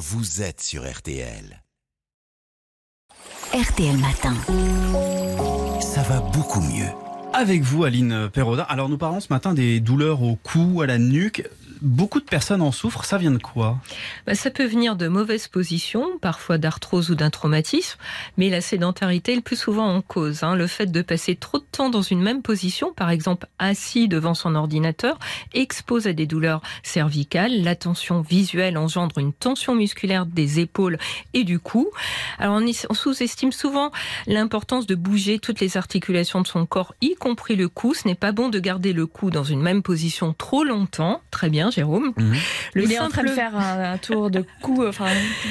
vous êtes sur RTL. RTL Matin. Ça va beaucoup mieux. Avec vous, Aline Perrodin. Alors, nous parlons ce matin des douleurs au cou, à la nuque. Beaucoup de personnes en souffrent. Ça vient de quoi? Bah, ça peut venir de mauvaises positions, parfois d'arthrose ou d'un traumatisme, mais la sédentarité est le plus souvent en cause. hein. Le fait de passer trop de temps dans une même position, par exemple assis devant son ordinateur, expose à des douleurs cervicales. La tension visuelle engendre une tension musculaire des épaules et du cou. Alors on, sous-estime souvent l'importance de bouger toutes les articulations de son corps, y compris le cou. Ce n'est pas bon de garder le cou dans une même position trop longtemps. Très bien, Jérôme. Mhm. Le Il est en train de faire un, un tour de cou. Enfin,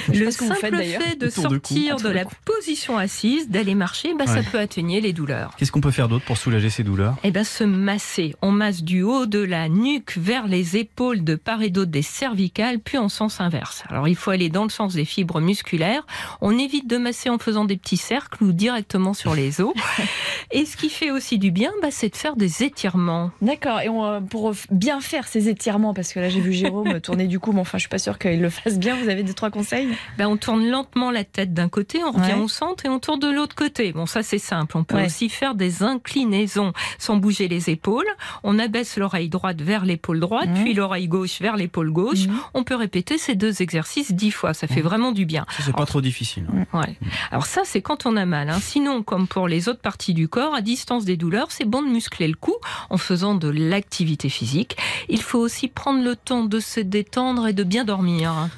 je sais le que vous simple faites fait de cou. sortir de, la position assise, d'aller marcher, bah, ça peut atténuer les douleurs. Qu'est-ce qu'on peut faire d'autre pour soulager ces douleurs? Eh ben, se masser. On masse du haut de la nuque vers les épaules de part et d'autre des cervicales, puis en sens inverse. Alors, il faut aller dans le sens des fibres musculaires. On évite de masser en faisant des petits cercles ou directement sur les os. et ce qui fait aussi du bien, bah, c'est de faire des étirements. D'accord. Et on, euh, pour bien faire ces étirements, parce que là j'ai vu Jérôme tourner du cou, mais enfin je suis pas sûre qu'il le fasse bien. Vous avez deux trois conseils? Ben, on tourne lentement la tête d'un côté, on revient Ouais. au centre et on tourne de l'autre côté. Bon, ça c'est simple. On peut Ouais. aussi faire des inclinaisons sans bouger les épaules. On abaisse l'oreille droite vers l'épaule droite, Mhm. puis l'oreille gauche vers l'épaule gauche. Mhm. On peut répéter ces deux exercices dix fois. Ça fait vraiment du bien. Ça, c'est pas trop difficile. hein. Ouais. Alors ça, c'est quand on a mal. hein. Sinon, comme pour les autres parties du corps, à distance des douleurs, c'est bon de muscler le cou en faisant de l'activité physique. Il faut aussi prendre le temps de se détendre et de bien dormir.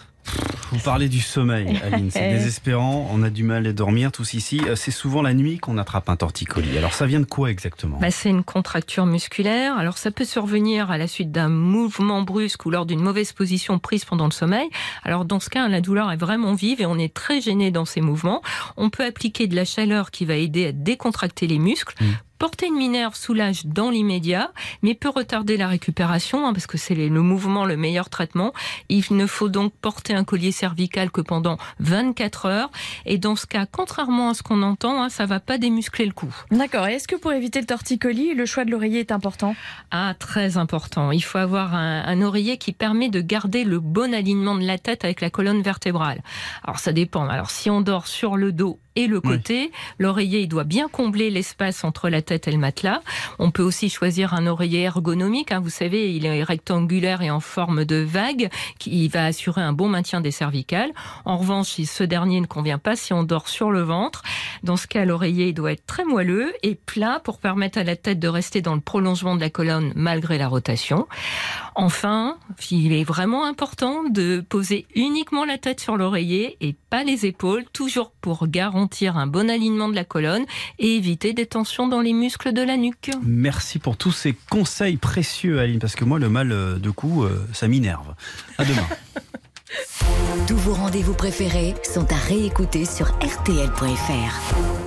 Vous parlez du sommeil, Aline. C'est désespérant. On a du mal à dormir tous ici. Euh, C'est souvent la nuit qu'on attrape un torticolis. Alors, ça vient de quoi exactement? Bah, c'est une contracture musculaire. Alors ça peut survenir à la suite d'un mouvement brusque ou lors d'une mauvaise position prise pendant le sommeil. Alors dans ce cas, la douleur est vraiment vive et on est très gêné dans ces mouvements. On peut appliquer de la chaleur qui va aider à décontracter les muscles. Mm. Porter une minerve soulage dans l'immédiat, mais peut retarder la récupération, hein, parce que c'est le mouvement le meilleur traitement. Il ne faut donc porter un collier cervical que pendant 24 heures. Et dans ce cas, contrairement à ce qu'on entend, hein, ça va pas démuscler le cou. D'accord. Et est-ce que pour éviter le torticolis, le choix de l'oreiller est important? Ah, très important. Il faut avoir un, un oreiller qui permet de garder le bon alignement de la tête avec la colonne vertébrale. Alors, ça dépend. Alors, si on dort sur le dos et le côté, l'oreiller, il doit bien combler l'espace entre la tête et le matelas. On peut aussi choisir un oreiller ergonomique. hein. Vous savez, il est rectangulaire et en forme de vague, qui va assurer un bon maintien des cervicales. En revanche, si ce dernier ne convient pas si on dort sur le ventre, dans ce cas, l'oreiller il doit être très moelleux et plat pour permettre à la tête de rester dans le prolongement de la colonne malgré la rotation. Enfin, il est vraiment important de poser uniquement la tête sur l'oreiller et pas les épaules, toujours pour garantir un bon alignement de la colonne et éviter des tensions dans les muscles de la nuque. Merci pour tous ces conseils précieux, Aline, parce que moi, le mal euh, de cou, euh, ça m'énerve. À demain. Tous vos rendez-vous préférés sont à réécouter sur RTL.fr.